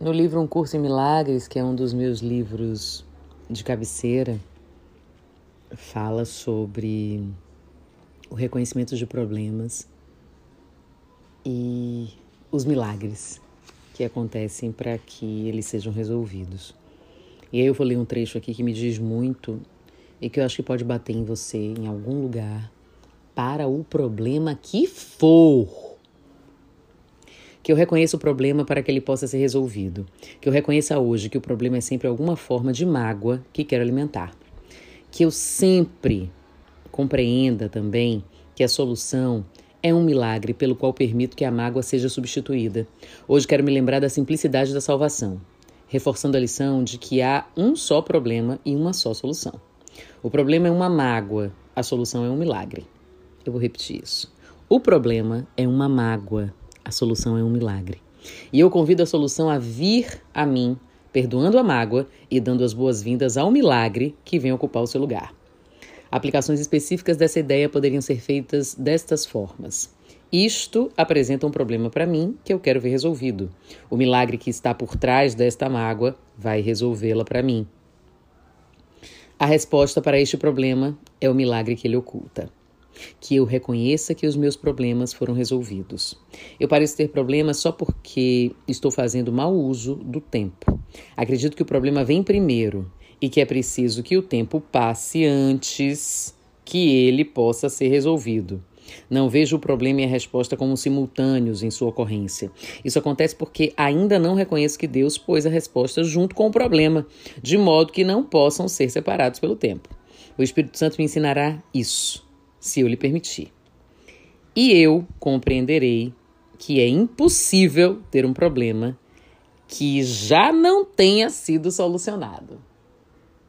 No livro Um Curso em Milagres, que é um dos meus livros de cabeceira, fala sobre o reconhecimento de problemas e os milagres que acontecem para que eles sejam resolvidos. E aí eu vou ler um trecho aqui que me diz muito e que eu acho que pode bater em você em algum lugar para o problema que for que eu reconheça o problema para que ele possa ser resolvido, que eu reconheça hoje que o problema é sempre alguma forma de mágoa que quero alimentar, que eu sempre compreenda também que a solução é um milagre pelo qual permito que a mágoa seja substituída. Hoje quero me lembrar da simplicidade da salvação, reforçando a lição de que há um só problema e uma só solução. O problema é uma mágoa, a solução é um milagre. Eu vou repetir isso. O problema é uma mágoa, a solução é um milagre. E eu convido a solução a vir a mim, perdoando a mágoa e dando as boas-vindas ao milagre que vem ocupar o seu lugar. Aplicações específicas dessa ideia poderiam ser feitas destas formas. Isto apresenta um problema para mim que eu quero ver resolvido. O milagre que está por trás desta mágoa vai resolvê-la para mim. A resposta para este problema é o milagre que ele oculta que eu reconheça que os meus problemas foram resolvidos. Eu pareço ter problemas só porque estou fazendo mau uso do tempo. Acredito que o problema vem primeiro e que é preciso que o tempo passe antes que ele possa ser resolvido. Não vejo o problema e a resposta como simultâneos em sua ocorrência. Isso acontece porque ainda não reconheço que Deus pôs a resposta junto com o problema, de modo que não possam ser separados pelo tempo. O Espírito Santo me ensinará isso se eu lhe permitir. E eu compreenderei que é impossível ter um problema que já não tenha sido solucionado.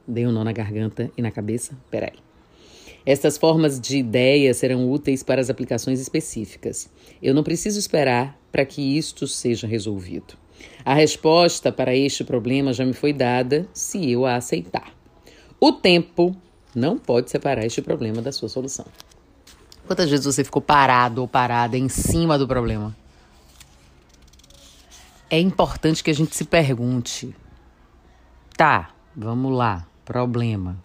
Dei um nó na garganta e na cabeça? Peraí. Estas formas de ideias serão úteis para as aplicações específicas. Eu não preciso esperar para que isto seja resolvido. A resposta para este problema já me foi dada se eu a aceitar. O tempo não pode separar este problema da sua solução. Quantas vezes você ficou parado ou parada em cima do problema? É importante que a gente se pergunte: tá, vamos lá, problema.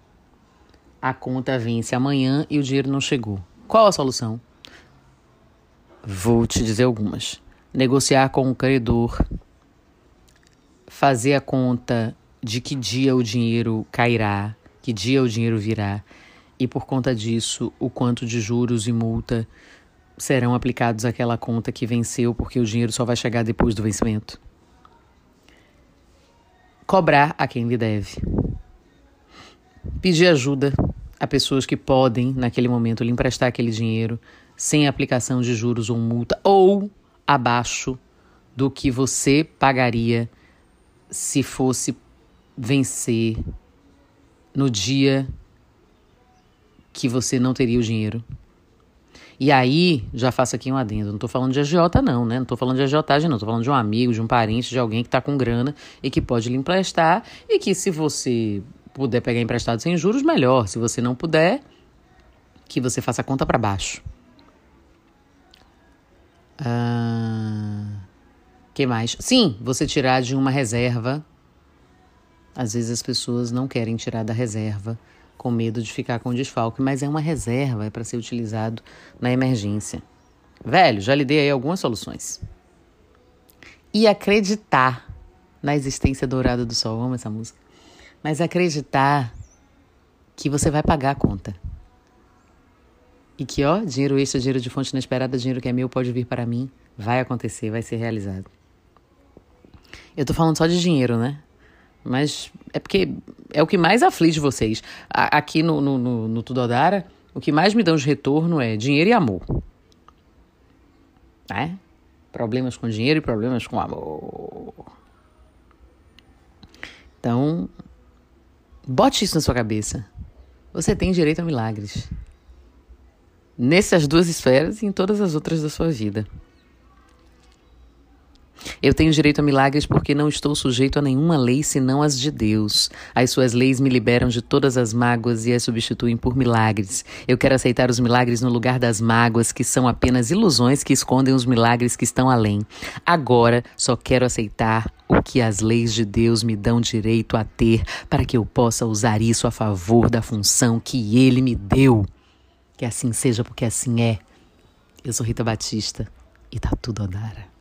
A conta vence amanhã e o dinheiro não chegou. Qual a solução? Vou te dizer algumas. Negociar com o credor, fazer a conta de que dia o dinheiro cairá, que dia o dinheiro virá, e por conta disso, o quanto de juros e multa serão aplicados àquela conta que venceu, porque o dinheiro só vai chegar depois do vencimento. Cobrar a quem lhe deve. Pedir ajuda a pessoas que podem, naquele momento, lhe emprestar aquele dinheiro sem aplicação de juros ou multa, ou abaixo do que você pagaria se fosse vencer no dia que você não teria o dinheiro. E aí, já faço aqui um adendo. Não estou falando de agiota, não, né? Não estou falando de agiotagem, não. Estou falando de um amigo, de um parente, de alguém que está com grana e que pode lhe emprestar. E que, se você puder pegar emprestado sem juros, melhor. Se você não puder, que você faça a conta para baixo. Ah, que mais? Sim, você tirar de uma reserva às vezes as pessoas não querem tirar da reserva com medo de ficar com desfalque, mas é uma reserva, é para ser utilizado na emergência. Velho, já lhe dei aí algumas soluções. E acreditar na existência dourada do sol, amo essa música. Mas acreditar que você vai pagar a conta. E que, ó, dinheiro extra, dinheiro de fonte inesperada, dinheiro que é meu pode vir para mim, vai acontecer, vai ser realizado. Eu tô falando só de dinheiro, né? Mas é porque é o que mais aflige vocês. Aqui no, no, no, no Tudodara, o que mais me dão de retorno é dinheiro e amor. Né? Problemas com dinheiro e problemas com amor. Então, bote isso na sua cabeça. Você tem direito a milagres. Nessas duas esferas e em todas as outras da sua vida. Eu tenho direito a milagres porque não estou sujeito a nenhuma lei senão as de Deus. As suas leis me liberam de todas as mágoas e as substituem por milagres. Eu quero aceitar os milagres no lugar das mágoas, que são apenas ilusões que escondem os milagres que estão além. Agora só quero aceitar o que as leis de Deus me dão direito a ter, para que eu possa usar isso a favor da função que Ele me deu. Que assim seja, porque assim é. Eu sou Rita Batista e tá tudo Odara.